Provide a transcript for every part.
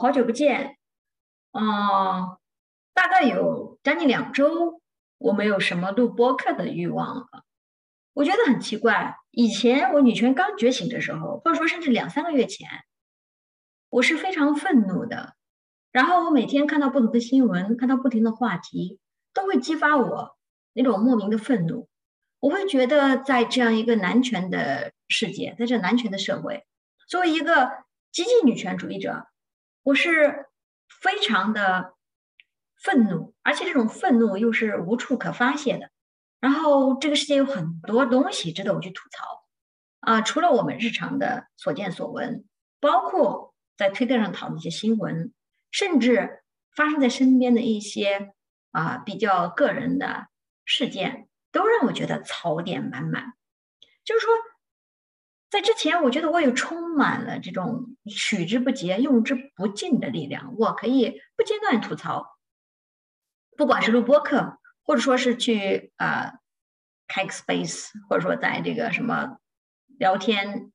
好久不见，嗯，大概有将近两周，我没有什么录播客的欲望了。我觉得很奇怪，以前我女权刚觉醒的时候，或者说甚至两三个月前，我是非常愤怒的。然后我每天看到不同的新闻，看到不停的话题，都会激发我那种莫名的愤怒。我会觉得，在这样一个男权的世界，在这男权的社会，作为一个激进女权主义者，我是非常的愤怒，而且这种愤怒又是无处可发泄的。然后，这个世界有很多东西值得我去吐槽啊！除了我们日常的所见所闻，包括在推特上讨论一些新闻，甚至发生在身边的一些啊比较个人的事件。都让我觉得槽点满满，就是说，在之前，我觉得我有充满了这种取之不竭、用之不尽的力量，我可以不间断吐槽，不管是录播课，或者说是去啊开个 space，或者说在这个什么聊天，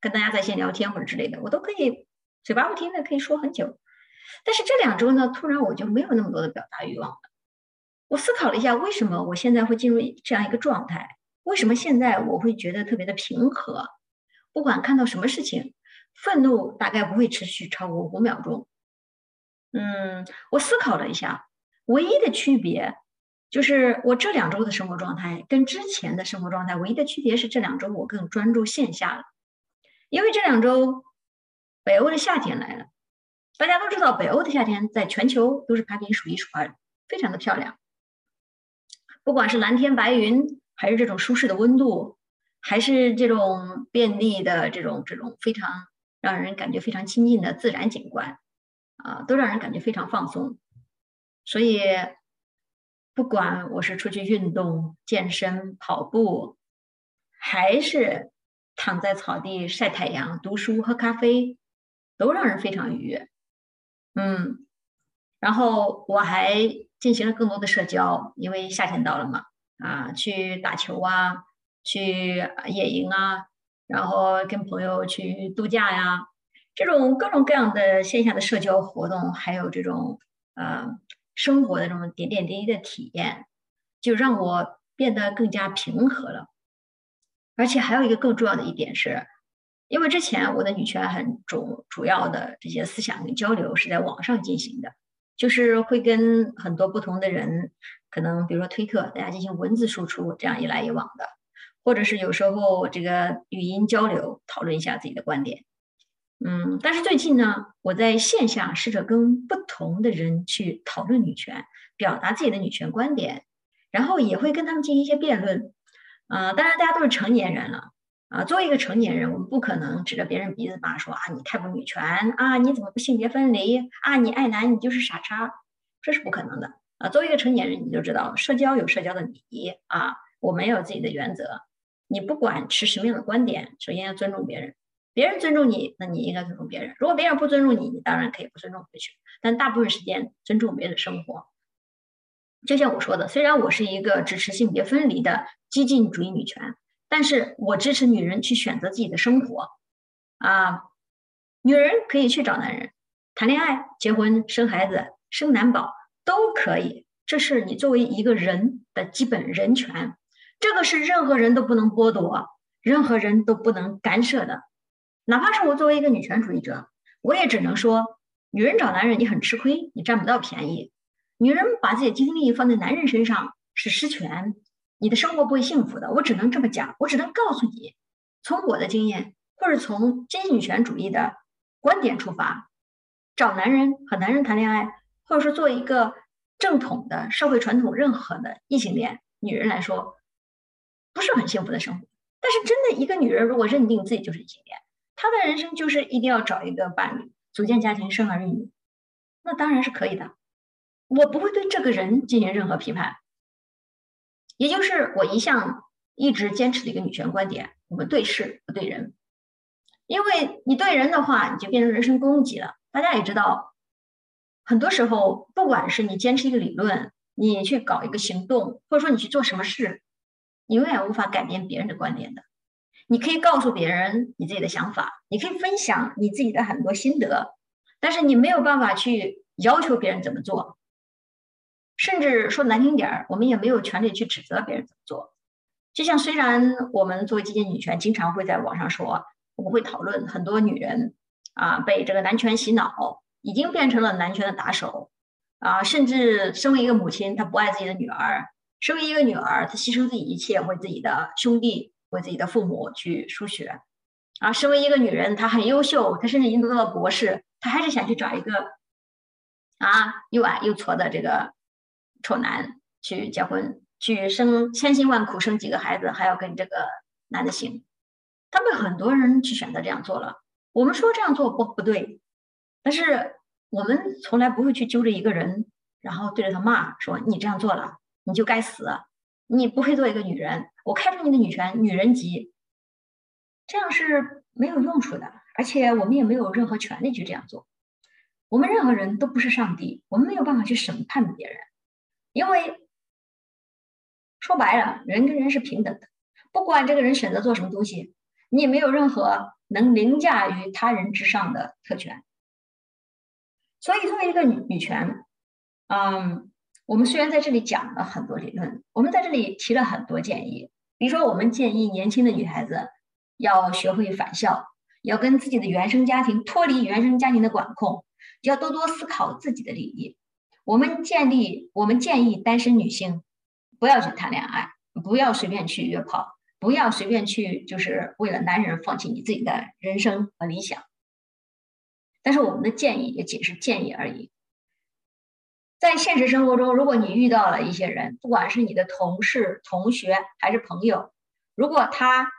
跟大家在线聊天或者之类的，我都可以嘴巴不停的可以说很久。但是这两周呢，突然我就没有那么多的表达欲望了。我思考了一下，为什么我现在会进入这样一个状态？为什么现在我会觉得特别的平和？不管看到什么事情，愤怒大概不会持续超过五秒钟。嗯，我思考了一下，唯一的区别就是我这两周的生活状态跟之前的生活状态唯一的区别是这两周我更专注线下了，因为这两周北欧的夏天来了。大家都知道，北欧的夏天在全球都是排名数一数二，非常的漂亮。不管是蓝天白云，还是这种舒适的温度，还是这种便利的这种这种非常让人感觉非常亲近的自然景观，啊，都让人感觉非常放松。所以，不管我是出去运动、健身、跑步，还是躺在草地晒太阳、读书、喝咖啡，都让人非常愉悦。嗯，然后我还。进行了更多的社交，因为夏天到了嘛，啊，去打球啊，去野营啊，然后跟朋友去度假呀，这种各种各样的线下的社交活动，还有这种呃生活的这种点点滴滴的体验，就让我变得更加平和了。而且还有一个更重要的一点是，因为之前我的女权很主主要的这些思想跟交流是在网上进行的。就是会跟很多不同的人，可能比如说推特，大家进行文字输出，这样一来一往的，或者是有时候这个语音交流，讨论一下自己的观点。嗯，但是最近呢，我在线下试着跟不同的人去讨论女权，表达自己的女权观点，然后也会跟他们进行一些辩论。啊，当然大家都是成年人了。啊，作为一个成年人，我们不可能指着别人鼻子骂说啊，你太不女权啊，你怎么不性别分离啊，你爱男你就是傻叉，这是不可能的啊。作为一个成年人，你就知道社交有社交的礼仪啊，我们有自己的原则。你不管持什么样的观点，首先要尊重别人，别人尊重你，那你应该尊重别人。如果别人不尊重你，你当然可以不尊重回去，但大部分时间尊重别人的生活。就像我说的，虽然我是一个支持性别分离的激进主义女权。但是我支持女人去选择自己的生活，啊，女人可以去找男人谈恋爱、结婚、生孩子、生男宝都可以，这是你作为一个人的基本人权，这个是任何人都不能剥夺、任何人都不能干涉的。哪怕是我作为一个女权主义者，我也只能说，女人找男人你很吃亏，你占不到便宜。女人把自己的精力放在男人身上是失权。你的生活不会幸福的，我只能这么讲，我只能告诉你，从我的经验，或者从真女权主义的观点出发，找男人和男人谈恋爱，或者说做一个正统的社会传统任何的异性恋女人来说，不是很幸福的生活。但是真的一个女人如果认定自己就是异性恋，她的人生就是一定要找一个伴侣，组建家庭，生儿育女，那当然是可以的，我不会对这个人进行任何批判。也就是我一向一直坚持的一个女权观点：我们对事不对人，因为你对人的话，你就变成人身攻击了。大家也知道，很多时候，不管是你坚持一个理论，你去搞一个行动，或者说你去做什么事，你永远无法改变别人的观点的。你可以告诉别人你自己的想法，你可以分享你自己的很多心得，但是你没有办法去要求别人怎么做，甚至说难听点儿，我们也没有权利去指责别人怎么做。就像虽然我们作为基金女权，经常会在网上说，我们会讨论很多女人啊被这个男权洗脑，已经变成了男权的打手啊，甚至身为一个母亲，她不爱自己的女儿；身为一个女儿，她牺牲自己一切为自己的兄弟、为自己的父母去输血啊；身为一个女人，她很优秀，她甚至已经读到了博士，她还是想去找一个啊又矮又矬的这个丑男去结婚。去生千辛万苦生几个孩子，还要跟这个男的姓，他们很多人去选择这样做了。我们说这样做不不对，但是我们从来不会去揪着一个人，然后对着他骂，说你这样做了你就该死，你不配做一个女人，我开除你的女权，女人级，这样是没有用处的，而且我们也没有任何权利去这样做。我们任何人都不是上帝，我们没有办法去审判别人，因为。说白了，人跟人是平等的，不管这个人选择做什么东西，你也没有任何能凌驾于他人之上的特权。所以，作为一个女女权，嗯，我们虽然在这里讲了很多理论，我们在这里提了很多建议，比如说，我们建议年轻的女孩子要学会返校，要跟自己的原生家庭脱离原生家庭的管控，要多多思考自己的利益。我们建立，我们建议单身女性。不要去谈恋爱，不要随便去约炮，不要随便去，就是为了男人放弃你自己的人生和理想。但是我们的建议也仅是建议而已。在现实生活中，如果你遇到了一些人，不管是你的同事、同学还是朋友，如果他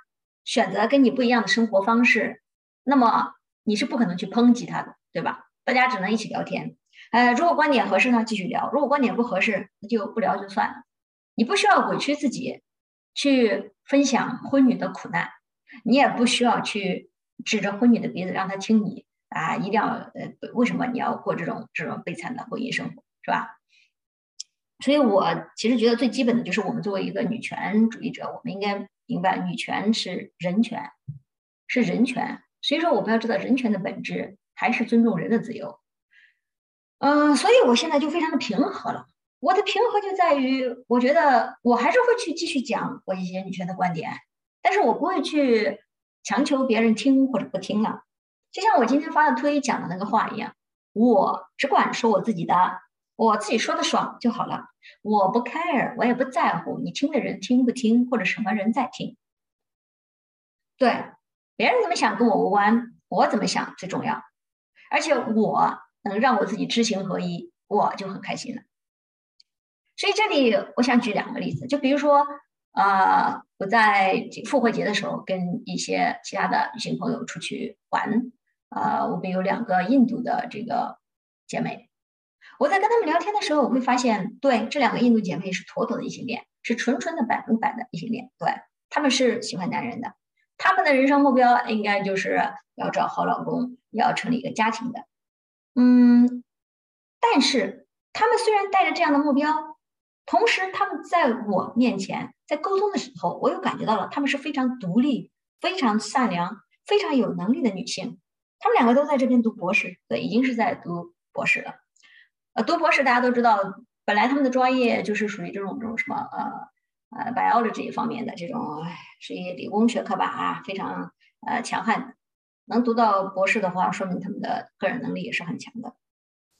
选择跟你不一样的生活方式，那么你是不可能去抨击他的，对吧？大家只能一起聊天。呃，如果观点合适呢，继续聊；如果观点不合适，那就不聊就算了。你不需要委屈自己去分享婚女的苦难，你也不需要去指着婚女的鼻子让她听你啊，一定要呃，为什么你要过这种这种悲惨的婚姻生活，是吧？所以我其实觉得最基本的就是我们作为一个女权主义者，我们应该明白女权是人权，是人权。所以说，我们要知道人权的本质还是尊重人的自由。嗯，所以我现在就非常的平和了。我的平和就在于，我觉得我还是会去继续讲我一些女权的观点，但是我不会去强求别人听或者不听了。就像我今天发的推讲的那个话一样，我只管说我自己的，我自己说的爽就好了，我不 care，我也不在乎你听的人听不听或者什么人在听。对，别人怎么想跟我无关，我怎么想最重要，而且我能让我自己知行合一，我就很开心了。所以这里我想举两个例子，就比如说，呃，我在复活节的时候跟一些其他的女性朋友出去玩，呃，我们有两个印度的这个姐妹，我在跟他们聊天的时候，我会发现，对这两个印度姐妹是妥妥的异性恋，是纯纯的百分百的异性恋，对他们是喜欢男人的，他们的人生目标应该就是要找好老公，要成立一个家庭的，嗯，但是他们虽然带着这样的目标。同时，他们在我面前在沟通的时候，我又感觉到了他们是非常独立、非常善良、非常有能力的女性。他们两个都在这边读博士，对，已经是在读博士了。呃，读博士大家都知道，本来他们的专业就是属于这种这种什么呃呃 biology 方面的这种，属于理工学科吧啊，非常呃强悍。能读到博士的话，说明他们的个人能力也是很强的。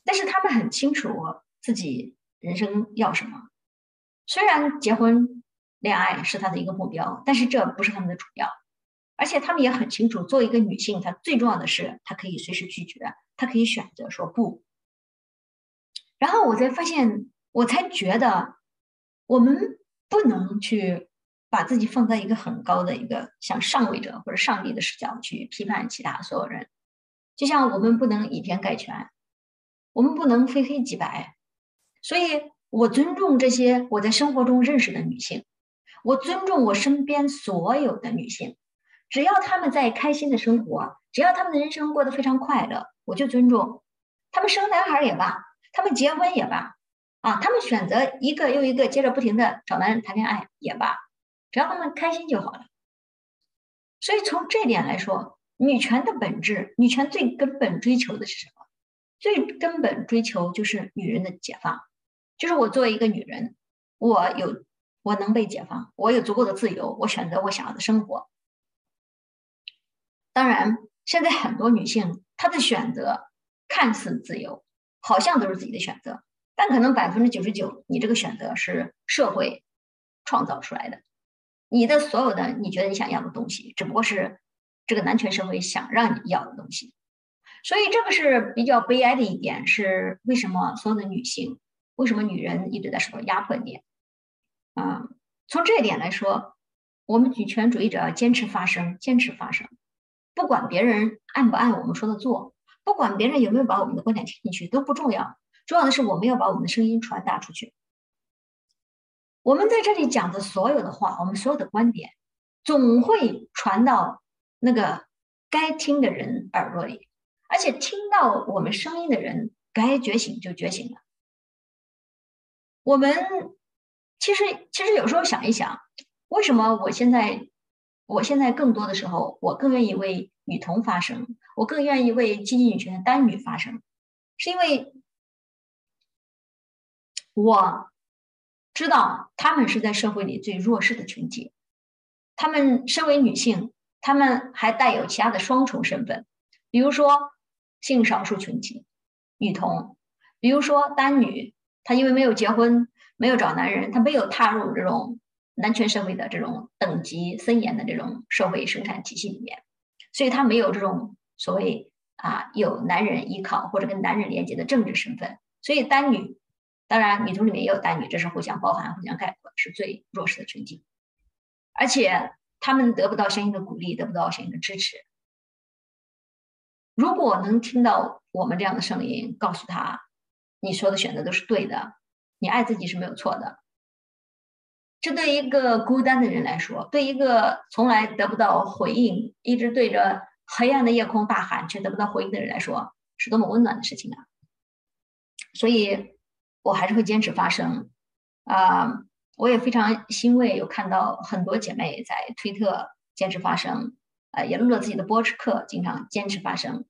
但是他们很清楚自己人生要什么。虽然结婚、恋爱是他的一个目标，但是这不是他们的主要。而且他们也很清楚，作为一个女性，她最重要的是，她可以随时拒绝，她可以选择说不。然后我才发现，我才觉得，我们不能去把自己放在一个很高的一个像上位者或者上帝的视角去批判其他所有人。就像我们不能以偏概全，我们不能非黑即白，所以。我尊重这些我在生活中认识的女性，我尊重我身边所有的女性，只要她们在开心的生活，只要她们的人生过得非常快乐，我就尊重。她们生男孩也罢，他们结婚也罢，啊，他们选择一个又一个接着不停的找男人谈恋爱也罢，只要他们开心就好了。所以从这点来说，女权的本质，女权最根本追求的是什么？最根本追求就是女人的解放，就是我作为一个女人，我有我能被解放，我有足够的自由，我选择我想要的生活。当然，现在很多女性她的选择看似自由，好像都是自己的选择，但可能百分之九十九，你这个选择是社会创造出来的。你的所有的你觉得你想要的东西，只不过是这个男权社会想让你要的东西。所以这个是比较悲哀的一点，是为什么所有的女性，为什么女人一直在受到压迫点？啊，从这一点来说，我们女权主义者要坚持发声，坚持发声。不管别人按不按我们说的做，不管别人有没有把我们的观点听进去都不重要，重要的是我们要把我们的声音传达出去。我们在这里讲的所有的话，我们所有的观点，总会传到那个该听的人耳朵里，而且听到我们声音的人该觉醒就觉醒了。我们其实其实有时候想一想，为什么我现在？我现在更多的时候，我更愿意为女童发声，我更愿意为积极女权的单女发声，是因为我知道她们是在社会里最弱势的群体，她们身为女性，她们还带有其他的双重身份，比如说性少数群体、女童，比如说单女，她因为没有结婚，没有找男人，她没有踏入这种。男权社会的这种等级森严的这种社会生产体系里面，所以他没有这种所谓啊有男人依靠或者跟男人连接的政治身份，所以单女，当然女同里面也有单女，这是互相包含、互相概括，是最弱势的群体，而且他们得不到相应的鼓励，得不到相应的支持。如果能听到我们这样的声音，告诉他，你说的选择都是对的，你爱自己是没有错的。这对一个孤单的人来说，对一个从来得不到回应、一直对着黑暗的夜空大喊却得不到回应的人来说，是多么温暖的事情啊！所以，我还是会坚持发声。啊，我也非常欣慰，有看到很多姐妹在推特坚持发声，呃，也录了自己的播客，经常坚持发声。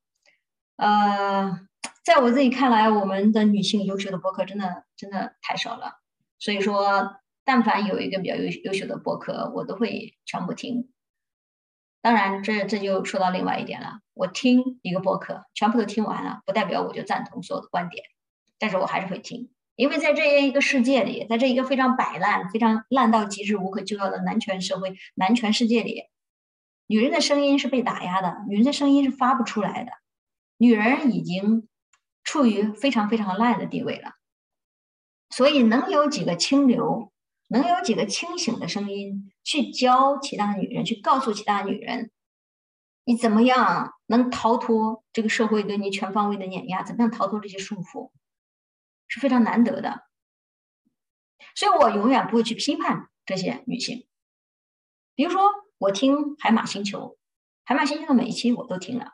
呃，在我自己看来，我们的女性优秀的播客真的真的太少了，所以说。但凡有一个比较优优秀的播客，我都会全部听。当然，这这就说到另外一点了。我听一个播客，全部都听完了，不代表我就赞同所有的观点，但是我还是会听，因为在这样一个世界里，在这一个非常摆烂、非常烂到极致、无可救药的男权社会、男权世界里，女人的声音是被打压的，女人的声音是发不出来的，女人已经处于非常非常烂的地位了，所以能有几个清流？能有几个清醒的声音去教其他女人，去告诉其他女人，你怎么样能逃脱这个社会对你全方位的碾压？怎么样逃脱这些束缚，是非常难得的。所以我永远不会去批判这些女性。比如说，我听《海马星球》，《海马星球》的每一期我都听了，《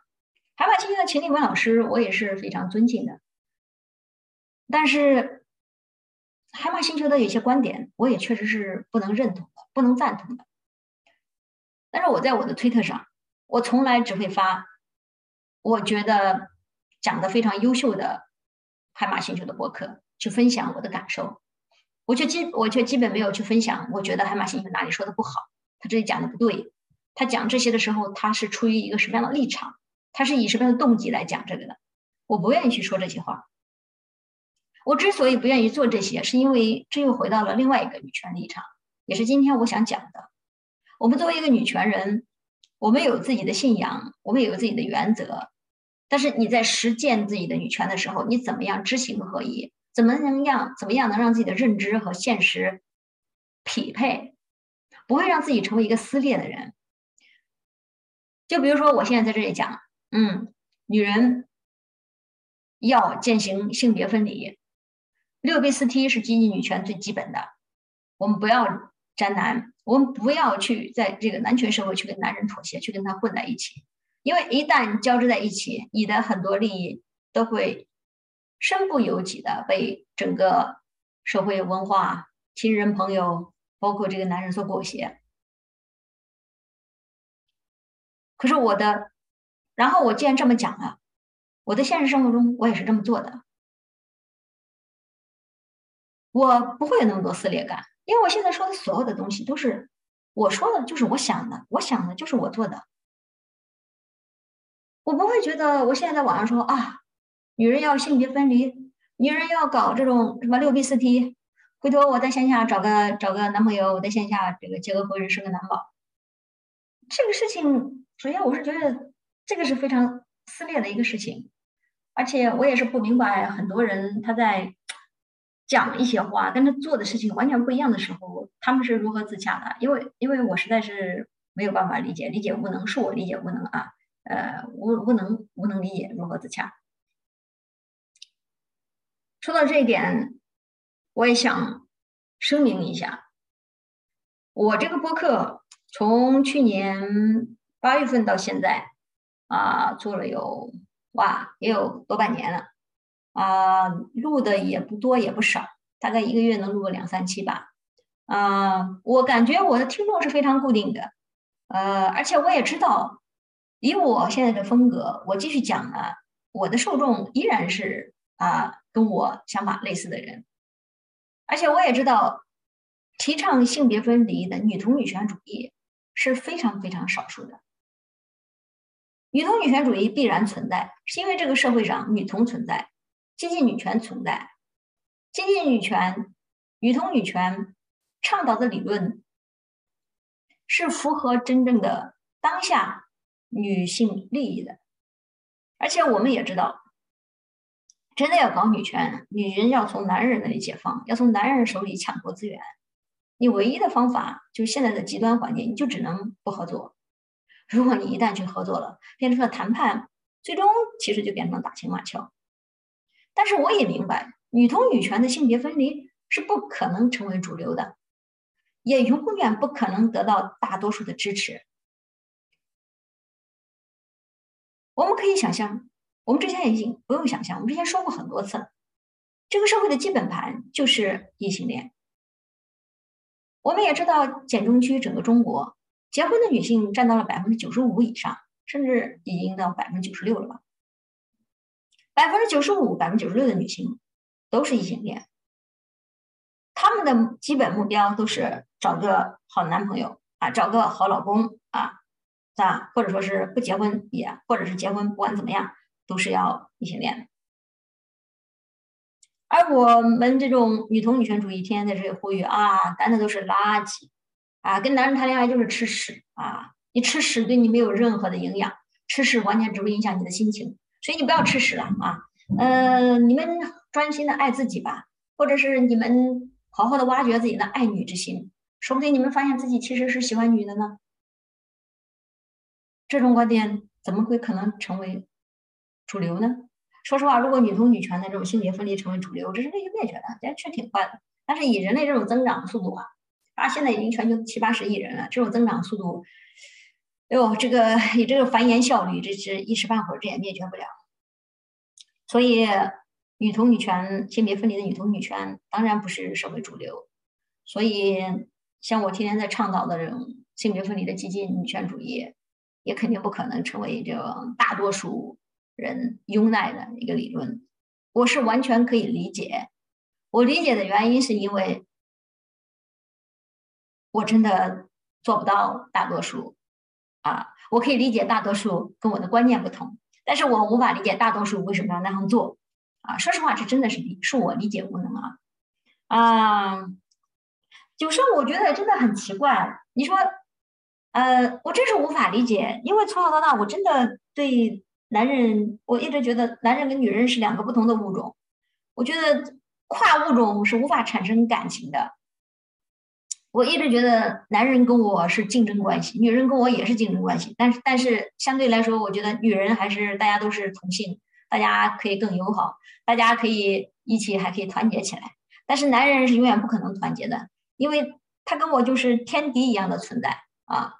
海马星球》的秦立文老师我也是非常尊敬的，但是。海马星球的有些观点，我也确实是不能认同的，不能赞同的。但是我在我的推特上，我从来只会发我觉得讲的非常优秀的海马星球的博客，去分享我的感受。我却基我却基本没有去分享，我觉得海马星球哪里说的不好，他这里讲的不对。他讲这些的时候，他是出于一个什么样的立场？他是以什么样的动机来讲这个的？我不愿意去说这些话。我之所以不愿意做这些，是因为这又回到了另外一个女权立场，也是今天我想讲的。我们作为一个女权人，我们有自己的信仰，我们有自己的原则。但是你在实践自己的女权的时候，你怎么样知行合一？怎么能让怎么样能让自己的认知和现实匹配，不会让自己成为一个撕裂的人？就比如说，我现在在这里讲，嗯，女人要践行性别分离。六 B 四 T 是经济女权最基本的，我们不要沾男，我们不要去在这个男权社会去跟男人妥协，去跟他混在一起，因为一旦交织在一起，你的很多利益都会身不由己的被整个社会文化、亲人朋友，包括这个男人所裹挟。可是我的，然后我既然这么讲了，我的现实生活中我也是这么做的，我不会有那么多撕裂感，因为我现在说的所有的东西都是我说的，就是我想的，我想的就是我做的，我不会觉得我现在在网上说啊，女人要性别分离，女人要搞这种什么六 B 四 T，回头我在线下找个找个男朋友，我在线下这个结个婚生个男宝，这个事情，首先我是觉得这个是非常撕裂的一个事情。而且我也是不明白，很多人他在讲一些话，跟他做的事情完全不一样的时候，他们是如何自洽的？因为，因为我实在是没有办法理解，理解无能，是我理解无能啊，呃，无无能无能理解如何自洽。说到这一点，我也想声明一下，我这个播客从去年八月份到现在啊，做了有。哇，也有多半年了，啊，录的也不多也不少，大概一个月能录个两三期吧，啊，我感觉我的听众是非常固定的，呃，而且我也知道，以我现在的风格，我继续讲呢，我的受众依然是啊跟我想法类似的人，而且我也知道，提倡性别分离的女同女权主义是非常非常少数的。女同女权主义必然存在，是因为这个社会上女同存在，接近女权存在，接近女权、女同女权倡导的理论是符合真正的当下女性利益的。而且我们也知道，真的要搞女权，女人要从男人那里解放，要从男人手里抢夺资源，你唯一的方法就是现在的极端环境，你就只能不合作。如果你一旦去合作了，变成了谈判，最终其实就变成了打情骂俏。但是我也明白，女同女权的性别分离是不可能成为主流的，也永远不可能得到大多数的支持。我们可以想象，我们之前已经不用想象，我们之前说过很多次了，这个社会的基本盘就是异性恋。我们也知道，简中区整个中国。结婚的女性占到了百分之九十五以上，甚至已经到百分之九十六了吧？百分之九十五、百分之九十六的女性都是异性恋，她们的基本目标都是找个好男朋友啊，找个好老公啊，啊，或者说是不结婚也，或者是结婚，不管怎么样，都是要异性恋。而我们这种女同女权主义，天天在这里呼吁啊，男的都是垃圾。啊，跟男人谈恋爱就是吃屎啊！你吃屎对你没有任何的营养，吃屎完全只会影响你的心情，所以你不要吃屎了啊！呃，你们专心的爱自己吧，或者是你们好好的挖掘自己的爱女之心，说不定你们发现自己其实是喜欢女的呢。这种观点怎么会可能成为主流呢？说实话，如果女同女权的这种性别分离成为主流，这是人类灭绝的，这确实挺快的。但是以人类这种增长速度啊。啊，现在已经全球七八十亿人了，这种增长速度，哎呦，这个你这个繁衍效率，这是一时半会儿这也灭绝不了。所以，女同女权、性别分离的女同女权当然不是社会主流。所以，像我天天在倡导的这种性别分离的激进女权主义，也肯定不可能成为这种大多数人拥戴的一个理论。我是完全可以理解，我理解的原因是因为。我真的做不到大多数，啊，我可以理解大多数跟我的观念不同，但是我无法理解大多数为什么要那样做，啊，说实话，这真的是理是我理解无能啊，啊，有时候我觉得真的很奇怪，你说，呃，我真是无法理解，因为从小到大，我真的对男人，我一直觉得男人跟女人是两个不同的物种，我觉得跨物种是无法产生感情的。我一直觉得男人跟我是竞争关系，女人跟我也是竞争关系。但是，但是相对来说，我觉得女人还是大家都是同性，大家可以更友好，大家可以一起还可以团结起来。但是男人是永远不可能团结的，因为他跟我就是天敌一样的存在啊。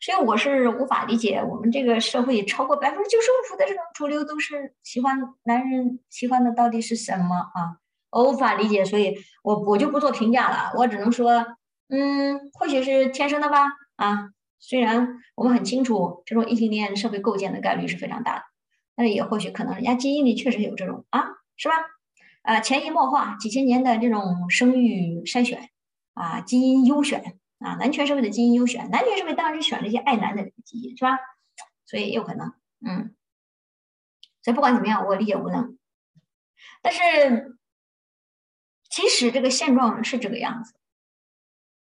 所以我是无法理解我们这个社会超过百分之九十五的这种主流都是喜欢男人，喜欢的到底是什么啊？我无法理解，所以我我就不做评价了，我只能说。嗯，或许是天生的吧。啊，虽然我们很清楚这种异性恋社会构建的概率是非常大的，但是也或许可能人家基因里确实有这种啊，是吧？啊，潜移默化几千年的这种生育筛选啊，基因优选啊，男权社会的基因优选，男权社会当然是选这些爱男的基因，是吧？所以有可能，嗯，所以不管怎么样，我理解无能。但是，即使这个现状是这个样子，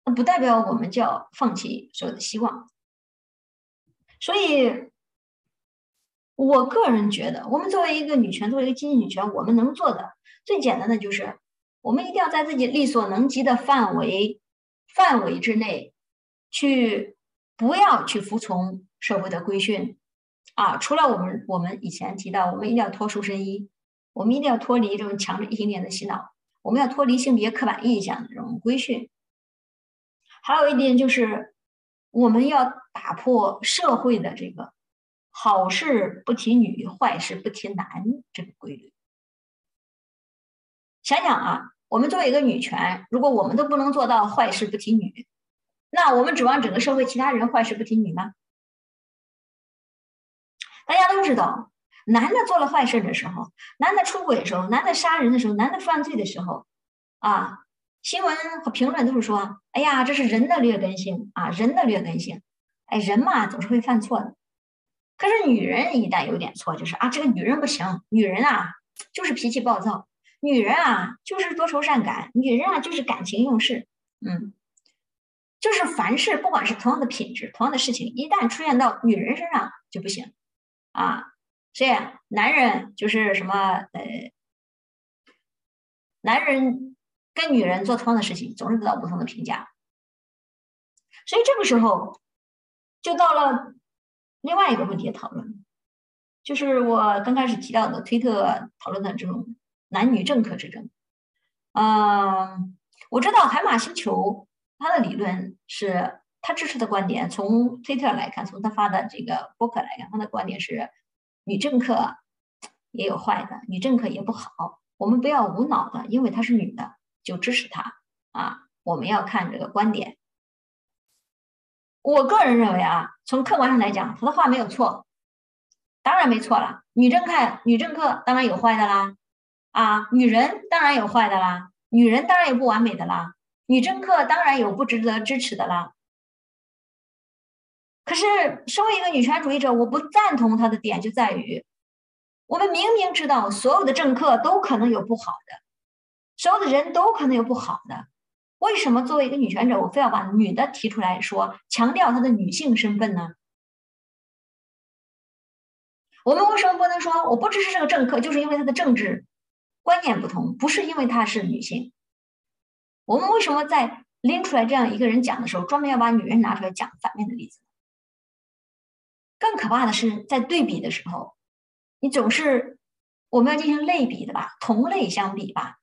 那不代表我们就要放弃所有的希望。所以，我个人觉得，我们作为一个女权，作为一个经济女权，我们能做的。最简单的就是，我们一定要在自己力所能及的范围范围之内，去不要去服从社会的规训啊。除了我们我们以前提到，我们一定要脱束身衣，我们一定要脱离这种强制异性恋的洗脑，我们要脱离性别刻板印象的这种规训。还有一点就是，我们要打破社会的这个好事不提女，坏事不提男这个规律。想想啊，我们作为一个女权，如果我们都不能做到坏事不提女，那我们指望整个社会其他人坏事不提女吗？大家都知道，男的做了坏事的时候，男的出轨的时候，男的杀人的时候，男的犯罪的时候，啊，新闻和评论都是说，哎呀，这是人的劣根性啊，人的劣根性，哎，人嘛总是会犯错的。可是女人一旦有点错，就是啊，这个女人不行，女人啊就是脾气暴躁。女人啊，就是多愁善感；女人啊，就是感情用事。嗯，就是凡事，不管是同样的品质、同样的事情，一旦出现到女人身上就不行啊。所以，男人就是什么呃，男人跟女人做同样的事情，总是得到不同的评价。所以这个时候，就到了另外一个问题的讨论，就是我刚开始提到的推特讨论的这种。男女政客之争，嗯，我知道海马星球他的理论是他支持的观点。从推特来看，从他发的这个博客来看，他的观点是女政客也有坏的，女政客也不好。我们不要无脑的，因为她是女的就支持他啊。我们要看这个观点。我个人认为啊，从客观上来讲，他的话没有错，当然没错了。女政客，女政客当然有坏的啦。啊，女人当然有坏的啦，女人当然有不完美的啦，女政客当然有不值得支持的啦。可是，身为一个女权主义者，我不赞同他的点就在于，我们明明知道所有的政客都可能有不好的，所有的人都可能有不好的，为什么作为一个女权者，我非要把女的提出来说，强调她的女性身份呢？我们为什么不能说我不支持这个政客，就是因为他的政治？观念不同，不是因为她是女性。我们为什么在拎出来这样一个人讲的时候，专门要把女人拿出来讲反面的例子？更可怕的是，在对比的时候，你总是我们要进行类比的吧，同类相比吧。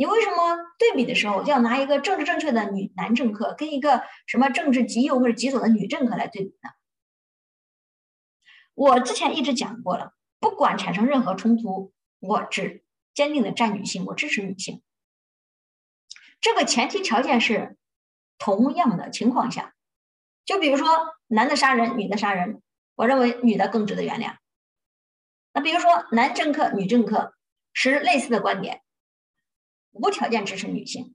你为什么对比的时候要拿一个政治正确的女男政客跟一个什么政治极右或者极左的女政客来对比呢？我之前一直讲过了，不管产生任何冲突，我只。坚定的站女性，我支持女性。这个前提条件是同样的情况下，就比如说男的杀人，女的杀人，我认为女的更值得原谅。那比如说男政客、女政客持类似的观点，无条件支持女性。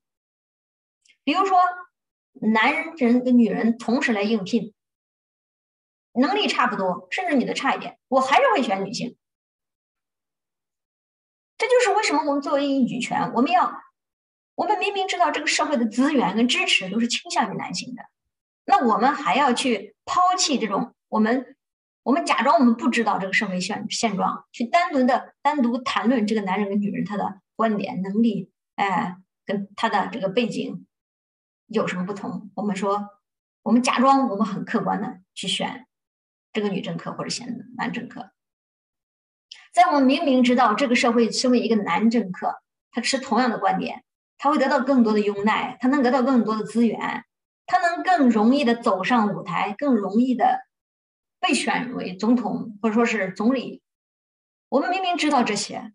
比如说男人跟女人同时来应聘，能力差不多，甚至女的差一点，我还是会选女性。这就是为什么我们作为女权，我们要，我们明明知道这个社会的资源跟支持都是倾向于男性的，那我们还要去抛弃这种我们，我们假装我们不知道这个社会现现状，去单独的单独谈论这个男人跟女人他的观点能力，哎，跟他的这个背景有什么不同？我们说，我们假装我们很客观的去选这个女政客或者选男政客。在我们明明知道这个社会身为一个男政客，他持同样的观点，他会得到更多的拥戴，他能得到更多的资源，他能更容易的走上舞台，更容易的被选为总统或者说是总理。我们明明知道这些，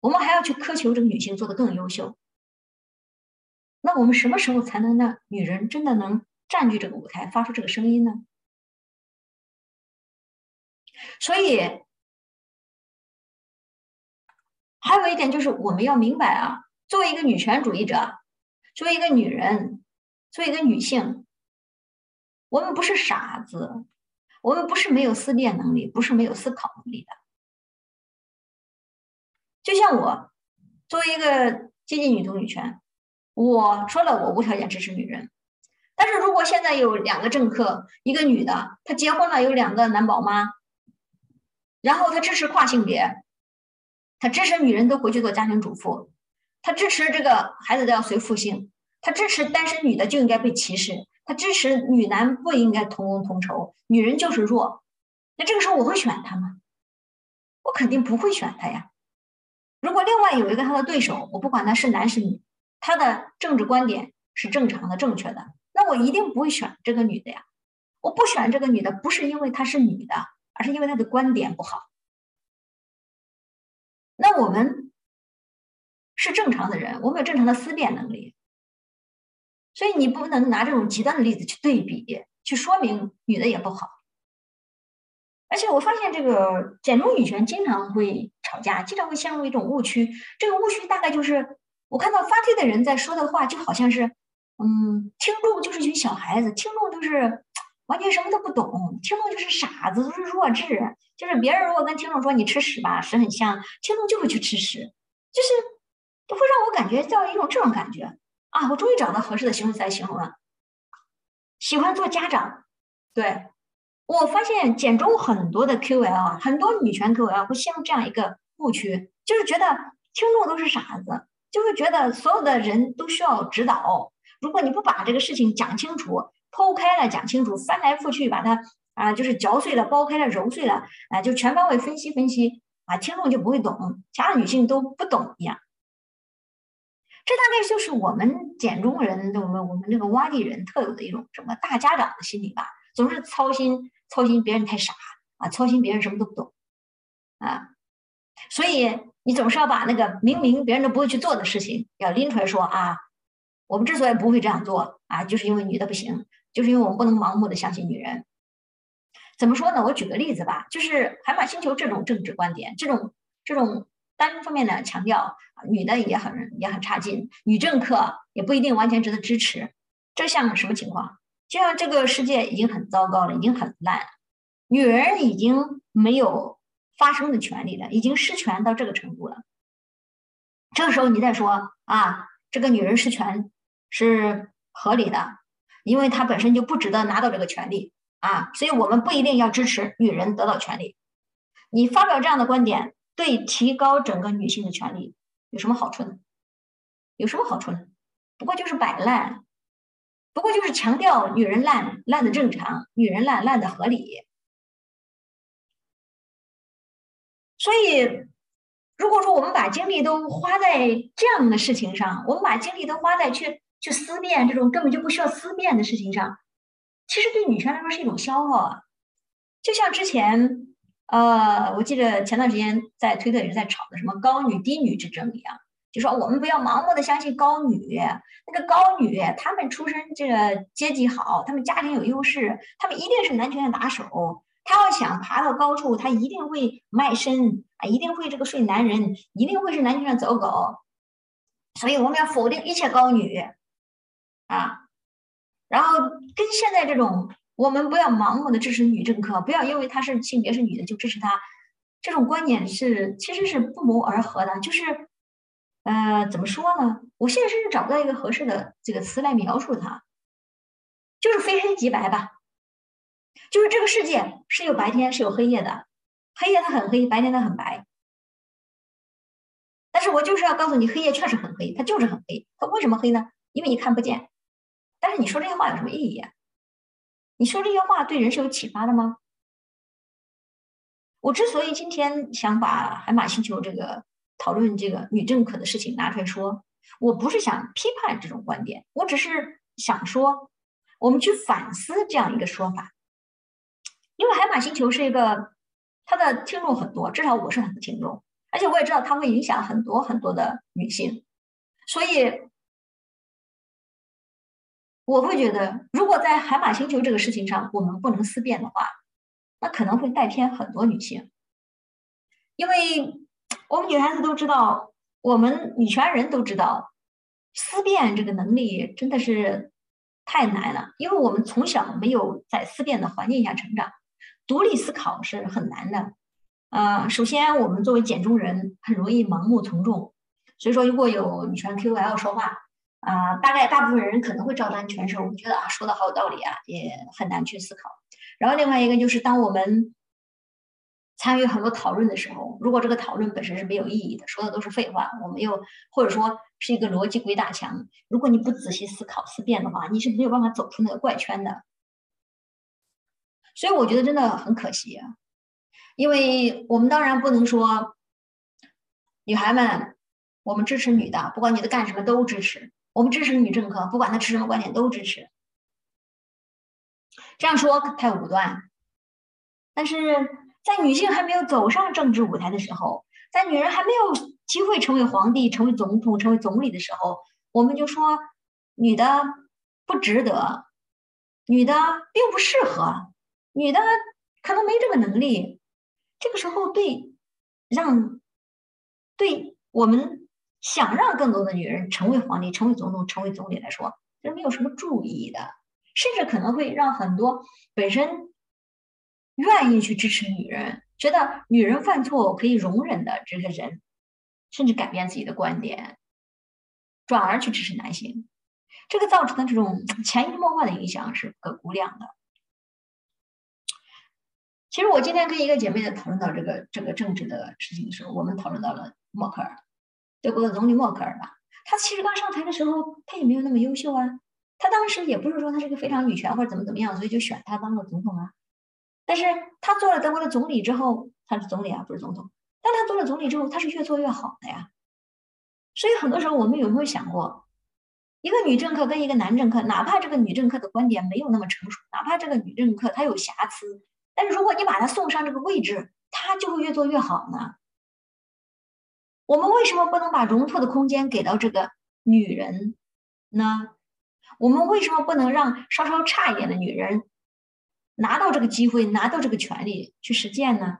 我们还要去苛求这个女性做得更优秀。那我们什么时候才能让女人真的能占据这个舞台，发出这个声音呢？所以。还有一点就是我们要明白啊，作为一个女权主义者，作为一个女人，作为一个女性，我们不是傻子，我们不是没有思辨能力，不是没有思考能力的。就像我作为一个接近女同女权，我说了我无条件支持女人。但是如果现在有两个政客，一个女的，她结婚了有两个男宝妈，然后她支持跨性别，她支持女人都回去做家庭主妇，她支持这个孩子都要随父姓，她支持单身女的就应该被歧视，她支持女男不应该同工同酬，女人就是弱。那这个时候我会选她吗？我肯定不会选她呀。如果另外有一个他的对手，我不管他是男是女，他的政治观点是正常的、正确的。那我一定不会选这个女的呀！我不选这个女的，不是因为她是女的，而是因为她的观点不好。那我们是正常的人，我们有正常的思辨能力，所以你不能拿这种极端的例子去对比，去说明女的也不好。而且我发现这个简中女权经常会吵架，经常会陷入一种误区。这个误区大概就是我看到发推的人在说的话，就好像是。嗯，听众就是一群小孩子，听众就是完全什么都不懂，听众就是傻子，都是弱智。就是别人如果跟听众说你吃屎吧，屎很香，听众就会去吃屎，就是会让我感觉到一种这种感觉啊！我终于找到合适的形容词来形容了，喜欢做家长。对我发现简中很多的 QL 啊，很多女权 QL 会陷入这样一个误区，就是觉得听众都是傻子，就会觉得所有的人都需要指导。如果你不把这个事情讲清楚、剖开了讲清楚、翻来覆去把它啊，就是嚼碎了、剥开了、揉碎了，啊，就全方位分析分析啊，听众就不会懂，其他女性都不懂一样。这大概就是我们简中人、我们我们这个洼地人特有的一种什么大家长的心理吧，总是操心操心别人太傻啊，操心别人什么都不懂啊，所以你总是要把那个明明别人都不会去做的事情，要拎出来说啊。我们之所以不会这样做啊，就是因为女的不行，就是因为我们不能盲目的相信女人。怎么说呢？我举个例子吧，就是海马星球这种政治观点，这种这种单方面的强调，女的也很也很差劲，女政客也不一定完全值得支持。这像什么情况？就像这个世界已经很糟糕了，已经很烂，女人已经没有发声的权利了，已经失权到这个程度了。这个时候你再说啊，这个女人失权。是合理的，因为她本身就不值得拿到这个权利啊，所以我们不一定要支持女人得到权利。你发表这样的观点，对提高整个女性的权利有什么好处呢？有什么好处呢？不过就是摆烂，不过就是强调女人烂烂的正常，女人烂烂的合理。所以。如果说我们把精力都花在这样的事情上，我们把精力都花在去去思辨这种根本就不需要思辨的事情上，其实对女权来说是一种消耗啊。就像之前，呃，我记得前段时间在推特也是在吵的什么高女低女之争一样，就说我们不要盲目的相信高女，那个高女她们出身这个阶级好，她们家庭有优势，她们一定是男权的打手。他要想爬到高处，他一定会卖身啊，一定会这个睡男人，一定会是男权的走狗。所以我们要否定一切高女啊，然后跟现在这种，我们不要盲目的支持女政客，不要因为她是性别是女的就支持她，这种观点是其实是不谋而合的。就是，呃，怎么说呢？我现在甚至找不到一个合适的这个词来描述它，就是非黑即白吧。就是这个世界是有白天是有黑夜的，黑夜它很黑，白天它很白。但是我就是要告诉你，黑夜确实很黑，它就是很黑。它为什么黑呢？因为你看不见。但是你说这些话有什么意义？你说这些话对人是有启发的吗？我之所以今天想把海马星球这个讨论这个女政客的事情拿出来说，我不是想批判这种观点，我只是想说，我们去反思这样一个说法。因为海马星球是一个，它的听众很多，至少我是很多听众，而且我也知道它会影响很多很多的女性，所以我会觉得，如果在海马星球这个事情上我们不能思辨的话，那可能会带偏很多女性，因为我们女孩子都知道，我们女权人都知道，思辨这个能力真的是太难了，因为我们从小没有在思辨的环境下成长，独立思考是很难的。呃，首先我们作为简中人，很容易盲目从众，所以说如果有女权 QL 说话，啊，大概大部分人可能会照单全收，觉得啊说的好有道理啊，也很难去思考。然后另外一个就是当我们。参与很多讨论的时候，如果这个讨论本身是没有意义的，说的都是废话，我们又或者说是一个逻辑鬼打墙，如果你不仔细思考思辨的话，你是没有办法走出那个怪圈的。所以我觉得真的很可惜啊，因为我们当然不能说女孩们，我们支持女的，不管女的干什么都支持，我们支持女政客，不管她持什么观点都支持。这样说太武断，但是。在女性还没有走上政治舞台的时候，在女人还没有机会成为皇帝、成为总统、成为总理的时候，我们就说女的不值得，女的并不适合，女的可能没这个能力。这个时候，对让对我们想让更多的女人成为皇帝、成为总统、成为总理来说，是没有什么注意的，甚至可能会让很多本身。愿意去支持女人，觉得女人犯错可以容忍的这个人，甚至改变自己的观点，转而去支持男性，这个造成的这种潜移默化的影响是不可估量的。其实我今天跟一个姐妹在讨论到这个这个政治的事情的时候，我们讨论到了默克尔，德国的总理默克尔吧。他其实刚上台的时候，他也没有那么优秀啊。他当时也不是说他是个非常女权或者怎么怎么样，所以就选他当了总统啊。但是他做了德国的总理之后，他是总理啊，不是总统。但他做了总理之后，他是越做越好的呀。所以很多时候，我们有没有想过，一个女政客跟一个男政客，哪怕这个女政客的观点没有那么成熟，哪怕这个女政客她有瑕疵，但是如果你把她送上这个位置，她就会越做越好呢。我们为什么不能把容错的空间给到这个女人呢？我们为什么不能让稍稍差一点的女人？拿到这个机会，拿到这个权利去实践呢？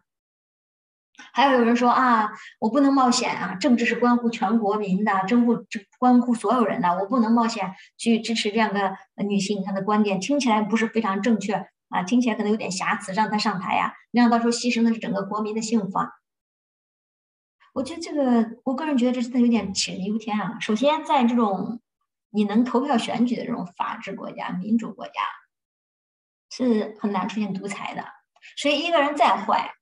还有有人说啊，我不能冒险啊，政治是关乎全国民的，政府关乎所有人的，我不能冒险去支持这样的女性，她的观点听起来不是非常正确啊，听起来可能有点瑕疵，让她上台呀，那样到时候牺牲的是整个国民的幸福啊。我觉得这个，我个人觉得这真的有点杞人忧天啊。首先，在这种你能投票选举的这种法治国家、民主国家。是很难出现独裁的，所以一个人再坏，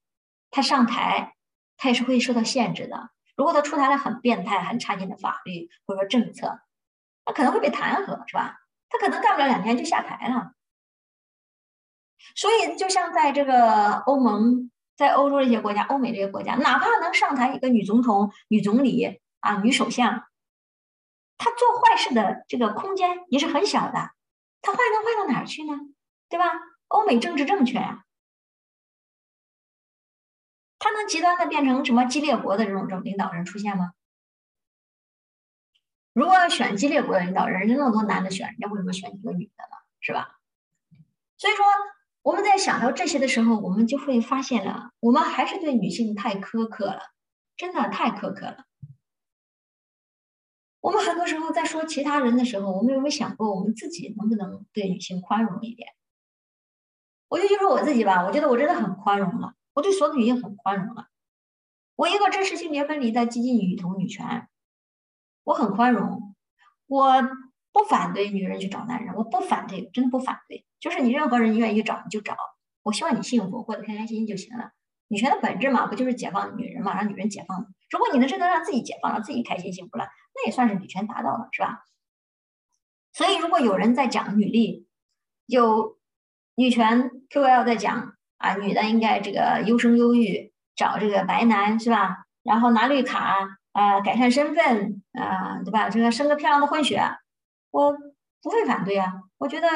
他上台，他也是会受到限制的。如果他出台了很变态、很差劲的法律或者说政策，他可能会被弹劾，是吧？他可能干不了两天就下台了。所以，就像在这个欧盟、在欧洲这些国家、欧美这些国家，哪怕能上台一个女总统、女总理啊、女首相，她做坏事的这个空间也是很小的。她坏能坏到哪儿去呢？对吧？欧美政治正确呀，他能极端的变成什么激烈国的这种这种领导人出现吗？如果选激烈国的领导人，人家那么多男的选，人家为什么选一个女的呢？是吧？所以说我们在想到这些的时候，我们就会发现了，我们还是对女性太苛刻了，真的太苛刻了。我们很多时候在说其他人的时候，我们有没有想过，我们自己能不能对女性宽容一点？我就就说我自己吧，我觉得我真的很宽容了，我对所有女性很宽容了。我一个支持性别分离的激进女同女权，我很宽容，我不反对女人去找男人，我不反对，真的不反对。就是你任何人愿意找你就找，我希望你幸福，过得开开心心就行了。女权的本质嘛，不就是解放女人嘛，让女人解放。如果你能真的让自己解放，让自己开心幸福了，那也算是女权达到了，是吧？所以如果有人在讲女力，有。女权 QL 在讲啊，女的应该这个优生优育，找这个白男是吧？然后拿绿卡啊，改善身份啊，对吧？这个生个漂亮的混血，我不会反对啊。我觉得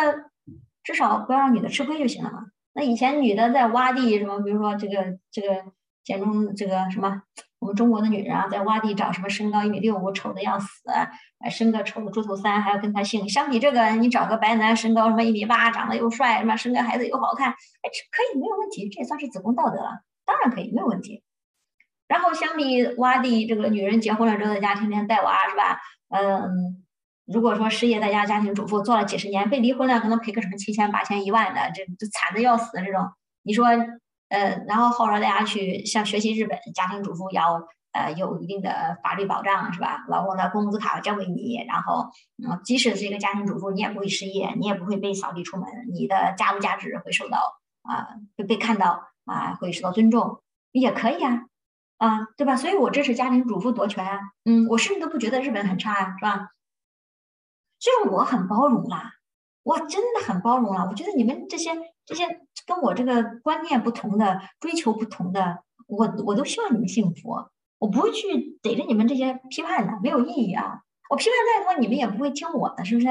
至少不要让女的吃亏就行了嘛。那以前女的在洼地什么，比如说这个这个简中这个什么。我们中国的女人啊，在洼地找什么身高一米六五，丑的要死，生个丑的猪头三，还要跟他姓。相比这个，你找个白男，身高什么一米八，长得又帅，什么生个孩子又好看，哎，这可以没有问题，这也算是子宫道德了，当然可以，没有问题。然后相比洼地这个女人结婚了之后在家天天带娃是吧？嗯，如果说失业在家家庭主妇做了几十年，被离婚了可能赔个什么七千八千一万的，这这惨的要死的这种，你说呃，然后号召大家去像学习日本家庭主妇要呃有一定的法律保障是吧？老公的工资卡交给你，然后嗯，即使是一个家庭主妇，你也不会失业，你也不会被扫地出门，你的家务价值会受到啊被被看到啊会受到尊重，也可以啊。啊，对吧？所以我支持家庭主妇夺权啊，嗯，我甚至都不觉得日本很差呀，是吧？就是我很包容啦，我真的很包容了。我觉得你们这些这些跟我这个观念不同的、追求不同的，我我都希望你们幸福，我不会去逮着你们这些批判的，没有意义啊。我批判再多，你们也不会听我的，是不是？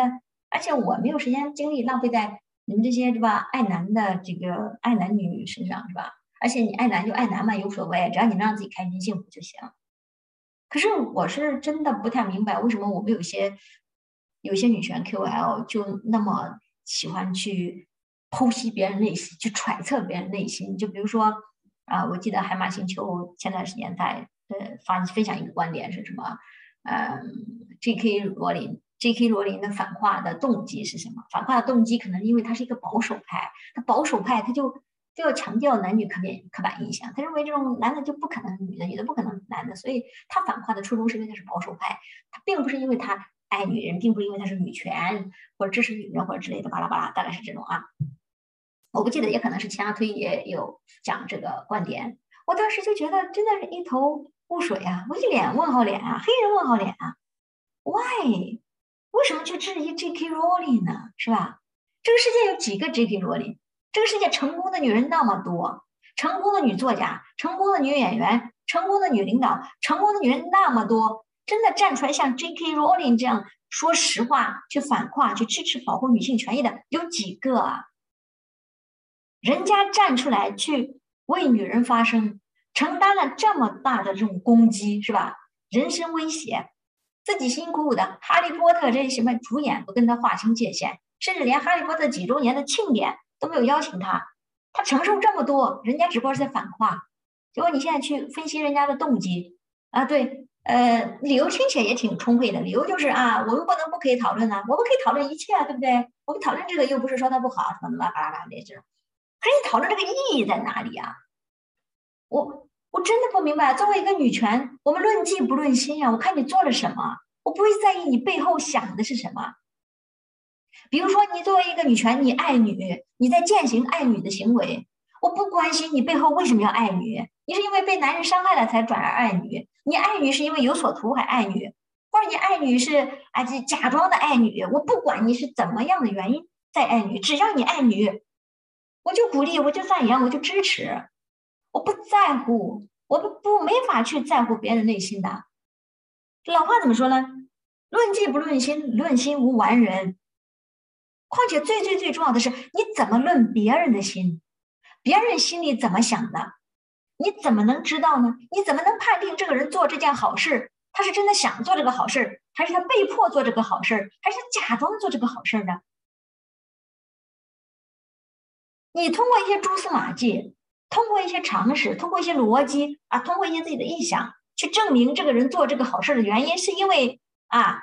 而且我没有时间精力浪费在你们这些对吧爱男的这个爱男女身上，是吧？而且你爱男就爱男嘛，无所谓，只要你能让自己开心幸福就行。可是我是真的不太明白，为什么我们有些有些女权 QL 就那么喜欢去剖析别人内心，去揣测别人内心。就比如说啊，我记得海马星球前段时间在呃发分享一个观点是什么？嗯，J.K. 罗琳，J.K. 罗琳的反跨的动机是什么？反跨的动机可能因为他是一个保守派，他保守派他就。就要强调男女刻板刻板印象，他认为这种男的就不可能女的，女的不可能男的，所以他反跨的初衷是因为他是保守派，他并不是因为他爱女人，并不是因为他是女权或者支持女人或者之类的巴拉巴拉，大概是这种啊。我不记得，也可能是钱阿推也有讲这个观点。我当时就觉得真的是一头雾水啊，我一脸问号脸啊，黑人问号脸啊。Why？为什么去质疑 J.K. Rowling 呢？是吧？这个世界有几个 J.K. Rowling？这个世界成功的女人那么多，成功的女作家，成功的女演员，成功的女领导，成功的女人那么多，真的站出来像 J.K. Rowling 这样说实话、去反跨、去支持保护女性权益的有几个啊？人家站出来去为女人发声，承担了这么大的这种攻击，是吧？人身威胁，自己辛辛苦苦的《哈利波特》这些什么主演都跟他划清界限，甚至连《哈利波特》几周年的庆典。都没有邀请他，他承受这么多，人家只不过是在反话。结果你现在去分析人家的动机啊，对，呃，理由听起来也挺充沛的。理由就是啊，我们不能不可以讨论呢，我们可以讨论一切啊，对不对？我们讨论这个又不是说它不好，什么什么巴拉巴拉的这种。可是你讨论这个意义在哪里啊？我我真的不明白。作为一个女权，我们论迹不论心呀。我看你做了什么，我不会在意你背后想的是什么。比如说，你作为一个女权，你爱女，你在践行爱女的行为，我不关心你背后为什么要爱女，你是因为被男人伤害了才转而爱女，你爱女是因为有所图还爱女，或者你爱女是啊这假装的爱女，我不管你是怎么样的原因在爱女，只要你爱女，我就鼓励，我就赞扬，我就支持，我不在乎，我不不没法去在乎别人内心的。老话怎么说呢？论迹不论心，论心无完人。况且最最最重要的是，你怎么论别人的心？别人心里怎么想的？你怎么能知道呢？你怎么能判定这个人做这件好事，他是真的想做这个好事，还是他被迫做这个好事，还是假装做这个好事呢？你通过一些蛛丝马迹，通过一些常识，通过一些逻辑啊，通过一些自己的臆想，去证明这个人做这个好事的原因，是因为啊。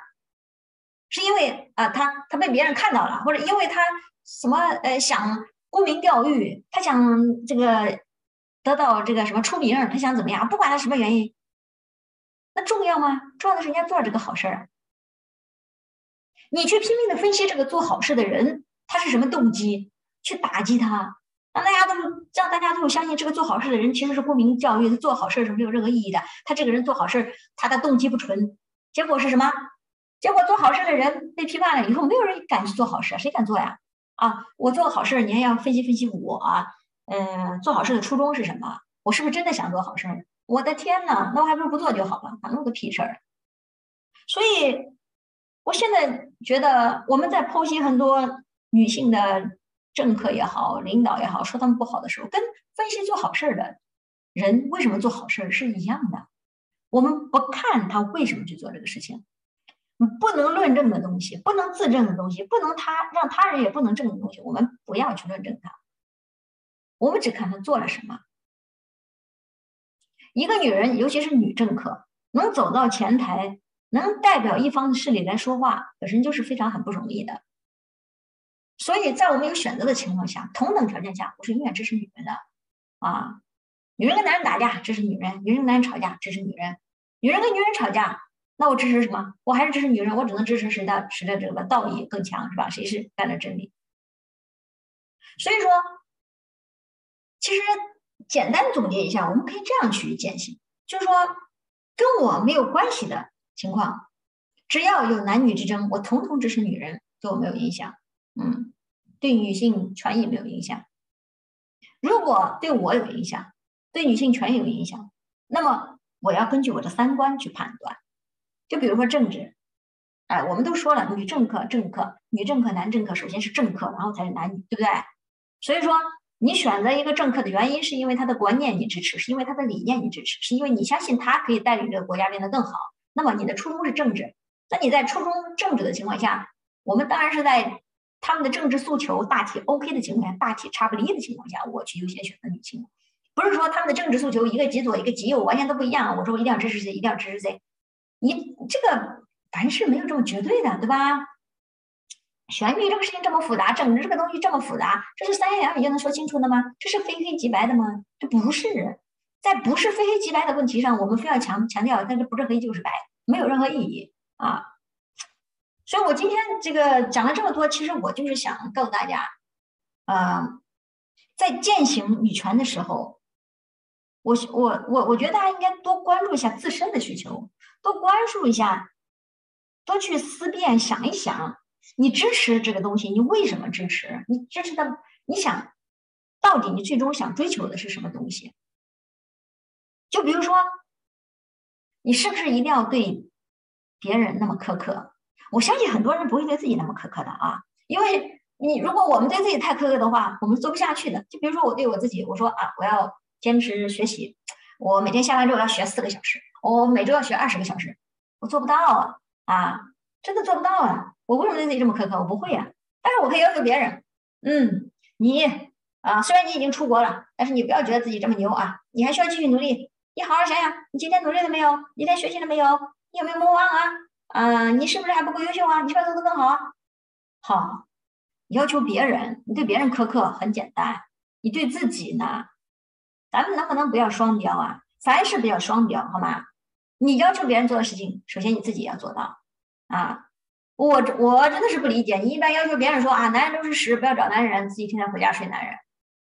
是因为啊，他他被别人看到了，或者因为他什么呃想沽名钓誉，他想这个得到这个什么出名，他想怎么样？不管他什么原因，那重要吗？重要的是人家做这个好事儿。你去拼命的分析这个做好事的人，他是什么动机？去打击他，让大家都让大家都相信这个做好事的人其实是沽名钓誉，他做好事是没有任何意义的。他这个人做好事，他的动机不纯，结果是什么？结果做好事的人被批判了以后，没有人敢去做好事，谁敢做呀？啊，我做好事，你还要分析分析我啊？嗯，做好事的初衷是什么？我是不是真的想做好事？我的天呐，那我还不如不做就好了，哪那么个屁事儿？所以，我现在觉得我们在剖析很多女性的政客也好，领导也好，说他们不好的时候，跟分析做好事儿的人为什么做好事儿是一样的。我们不看他为什么去做这个事情。不能论证的东西，不能自证的东西，不能他让他人也不能证的东西，我们不要去论证它。我们只看他做了什么。一个女人，尤其是女政客，能走到前台，能代表一方的势力来说话，本身就是非常很不容易的。所以在我们有选择的情况下，同等条件下，我是永远支持女人的啊。女人跟男人打架支持女人，女人跟男人吵架支持女人，女人跟女人吵架，那我支持什么？我还是支持女人，我只能支持谁的谁的这个道义更强，是吧？谁是干的真理？所以说，其实简单总结一下，我们可以这样去践行，就是说，跟我没有关系的情况，只要有男女之争，我统统支持女人，对我没有影响。嗯，对女性权益没有影响。如果对我有影响，对女性权益有影响，那么我要根据我的三观去判断。就比如说政治，哎，我们都说了，女政客、政客、女政客、男政客，首先是政客，然后才是男女，对不对？所以说，你选择一个政客的原因，是因为他的观念你支持，是因为他的理念你支持，是因为你相信他可以带领这个国家变得更好。那么你的初衷是政治。那你在初衷政治的情况下，我们当然是在。他们的政治诉求大体 OK 的情况下，大体差不离的情况下，我去优先选择女性，不是说他们的政治诉求一个极左一个极右完全都不一样。我说我一定要支持谁，一定要支持谁，你这个凡事没有这么绝对的，对吧？选举这个事情这么复杂，政治这个东西这么复杂，这是三言两语就能说清楚的吗？这是非黑即白的吗？这不是，在不是非黑即白的问题上，我们非要强强调，但是不是黑就是白，没有任何意义啊。所以，我今天这个讲了这么多，其实我就是想告诉大家，呃，在践行女权的时候，我我我我觉得大家应该多关注一下自身的需求，多关注一下，多去思辨想一想，你支持这个东西，你为什么支持？你支持的，你想到底你最终想追求的是什么东西？就比如说，你是不是一定要对别人那么苛刻？我相信很多人不会对自己那么苛刻的啊，因为你如果我们对自己太苛刻的话，我们做不下去的。就比如说我对我自己，我说啊，我要坚持学习，我每天下班之后要学四个小时，我每周要学二十个小时，我做不到啊，啊，真的做不到啊！我为什么对自己这么苛刻？我不会呀，但是我可以要求别人，嗯，你啊，虽然你已经出国了，但是你不要觉得自己这么牛啊，你还需要继续努力，你好好想想，你今天努力了没有？你今天学习了没有？你有没有莫忘啊？啊，你是不是还不够优秀啊？你是不是做得更好啊？好，要求别人，你对别人苛刻很简单，你对自己呢？咱们能不能不要双标啊？凡事不要双标，好吗？你要求别人做的事情，首先你自己要做到啊！我我真的是不理解，你一边要求别人说啊，男人都是屎，不要找男人，自己天天回家睡男人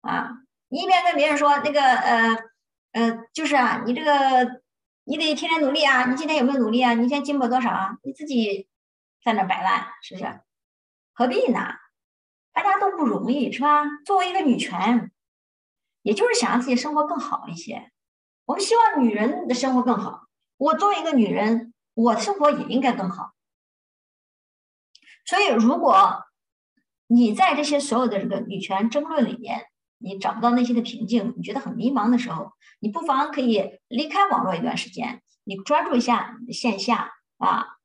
啊！你一边跟别人说那个呃呃，就是啊，你这个。你得天天努力啊！你今天有没有努力啊？你今天进步多少啊？你自己在那摆烂，是不是？何必呢？大家都不容易，是吧？作为一个女权，也就是想让自己生活更好一些。我们希望女人的生活更好。我作为一个女人，我生活也应该更好。所以，如果你在这些所有的这个女权争论里面，你找不到内心的平静，你觉得很迷茫的时候，你不妨可以离开网络一段时间，你专注一下你的线下啊，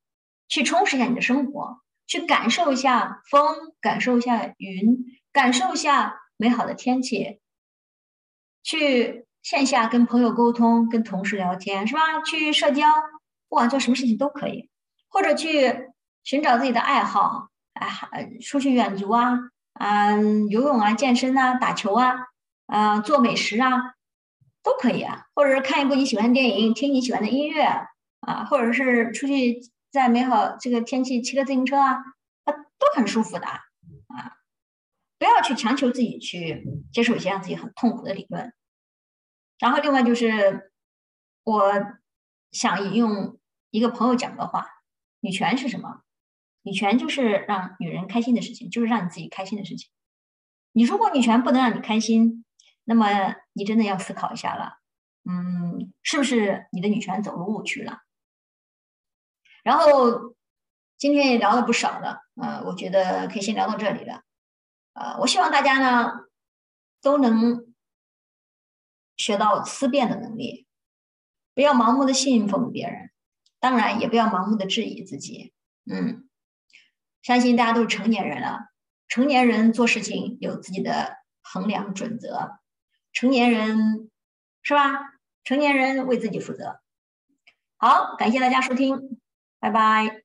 去充实一下你的生活，去感受一下风，感受一下云，感受一下美好的天气，去线下跟朋友沟通，跟同事聊天，是吧？去社交，不管做什么事情都可以，或者去寻找自己的爱好，哎，出去远足啊。嗯，游泳啊，健身啊，打球啊，啊，做美食啊，都可以啊。或者是看一部你喜欢的电影，听你喜欢的音乐啊，或者是出去在美好这个天气骑个自行车啊，啊，都很舒服的啊。不要去强求自己去接受一些让自己很痛苦的理论。然后另外就是，我想引用一个朋友讲的话：女权是什么？女权就是让女人开心的事情，就是让你自己开心的事情。你如果女权不能让你开心，那么你真的要思考一下了，嗯，是不是你的女权走入误区了？然后今天也聊了不少了，呃，我觉得可以先聊到这里了。呃，我希望大家呢都能学到思辨的能力，不要盲目的信奉别人，当然也不要盲目的质疑自己，嗯。相信大家都是成年人了，成年人做事情有自己的衡量准则，成年人是吧？成年人为自己负责。好，感谢大家收听，拜拜。